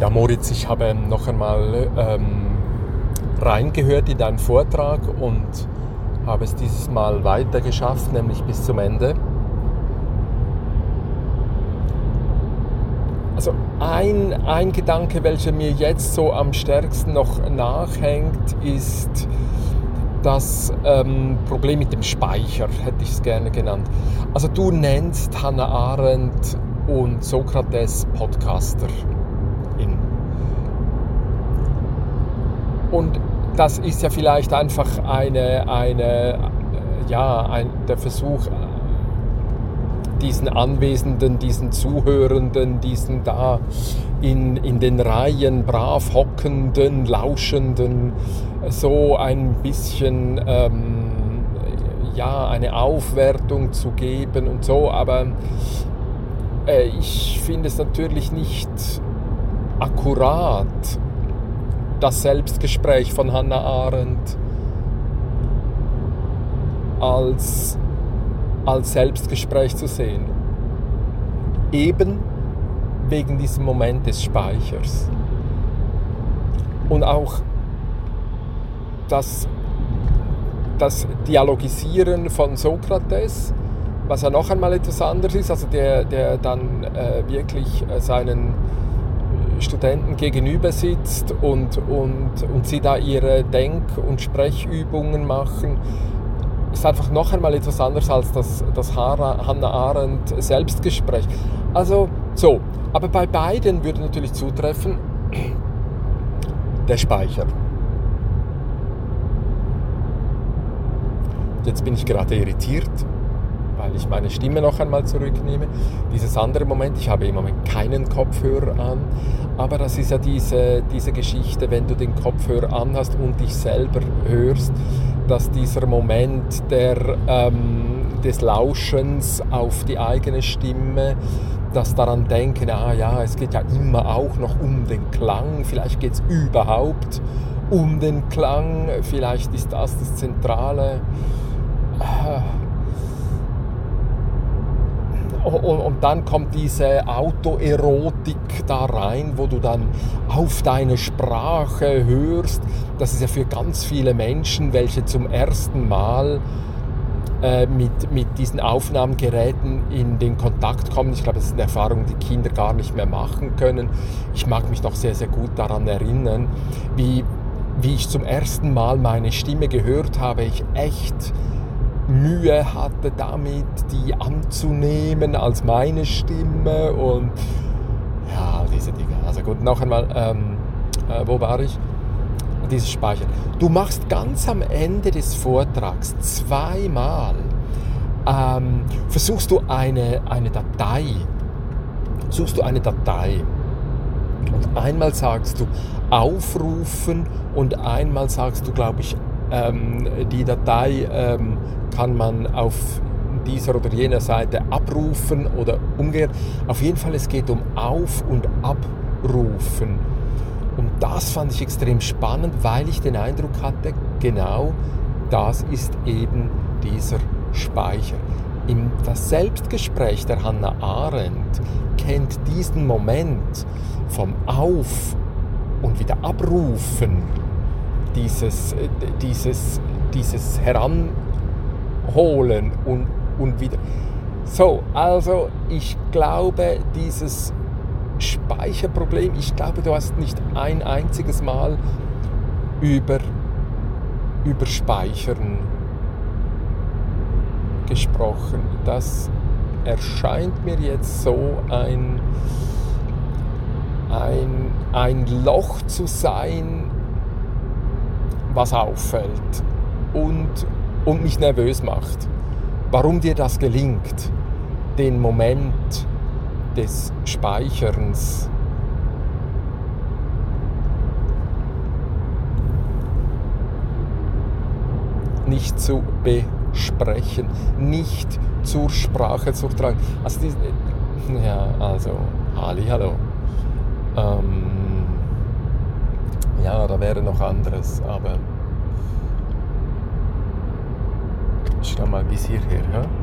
Ja, Moritz, ich habe noch einmal ähm, reingehört in deinen Vortrag und habe es dieses Mal weiter geschafft, nämlich bis zum Ende. Also ein, ein Gedanke, welcher mir jetzt so am stärksten noch nachhängt, ist das ähm, Problem mit dem Speicher, hätte ich es gerne genannt. Also du nennst Hannah Arendt und Sokrates Podcaster. In. Und das ist ja vielleicht einfach eine, eine äh, ja, ein, der Versuch, diesen Anwesenden, diesen Zuhörenden, diesen da in, in den Reihen brav hockenden, lauschenden, so ein bisschen ähm, ja, eine Aufwertung zu geben und so, aber äh, ich finde es natürlich nicht akkurat, das Selbstgespräch von Hannah Arendt als als Selbstgespräch zu sehen. Eben wegen diesem Moment des Speichers. Und auch das, das Dialogisieren von Sokrates, was ja noch einmal etwas anderes ist, also der, der dann äh, wirklich äh, seinen Studenten gegenüber sitzt und, und, und sie da ihre Denk- und Sprechübungen machen ist einfach noch einmal etwas anderes als das, das Hannah Arendt Selbstgespräch. Also so, aber bei beiden würde natürlich zutreffen der Speicher. Jetzt bin ich gerade irritiert, weil ich meine Stimme noch einmal zurücknehme. Dieses andere Moment, ich habe im Moment keinen Kopfhörer an, aber das ist ja diese, diese Geschichte, wenn du den Kopfhörer anhast und dich selber hörst, dass dieser Moment der, ähm, des Lauschens auf die eigene Stimme, das daran denken, ah ja, es geht ja immer auch noch um den Klang, vielleicht geht es überhaupt um den Klang, vielleicht ist das das Zentrale. Ah und, und, dann kommt diese Autoerotik da rein, wo du dann auf deine Sprache hörst. Das ist ja für ganz viele Menschen, welche zum ersten Mal äh, mit, mit diesen Aufnahmegeräten in den Kontakt kommen. Ich glaube, das ist eine Erfahrung, die Kinder gar nicht mehr machen können. Ich mag mich noch sehr, sehr gut daran erinnern, wie, wie ich zum ersten Mal meine Stimme gehört habe. Ich echt Mühe hatte damit, die anzunehmen als meine Stimme und ja, diese Dinge. Also gut, noch einmal, ähm, äh, wo war ich? Dieses Speichern. Du machst ganz am Ende des Vortrags zweimal, ähm, versuchst du eine, eine Datei, suchst du eine Datei und einmal sagst du aufrufen und einmal sagst du, glaube ich, ähm, die Datei ähm, kann man auf dieser oder jener Seite abrufen oder umgekehrt. Auf jeden Fall, es geht um Auf- und Abrufen. Und das fand ich extrem spannend, weil ich den Eindruck hatte, genau das ist eben dieser Speicher. Im, das Selbstgespräch der Hannah Arendt kennt diesen Moment vom Auf- und wieder Abrufen, dieses, dieses, dieses Heran holen und, und wieder. So, also ich glaube, dieses Speicherproblem, ich glaube, du hast nicht ein einziges Mal über, über Speichern gesprochen. Das erscheint mir jetzt so ein, ein, ein Loch zu sein, was auffällt. Und und mich nervös macht. Warum dir das gelingt, den Moment des Speicherns nicht zu besprechen, nicht zur Sprache zu tragen. Also, die, ja, also, Ali, hallo. Ähm, ja, da wäre noch anderes, aber schau mal bis hierher. Ja?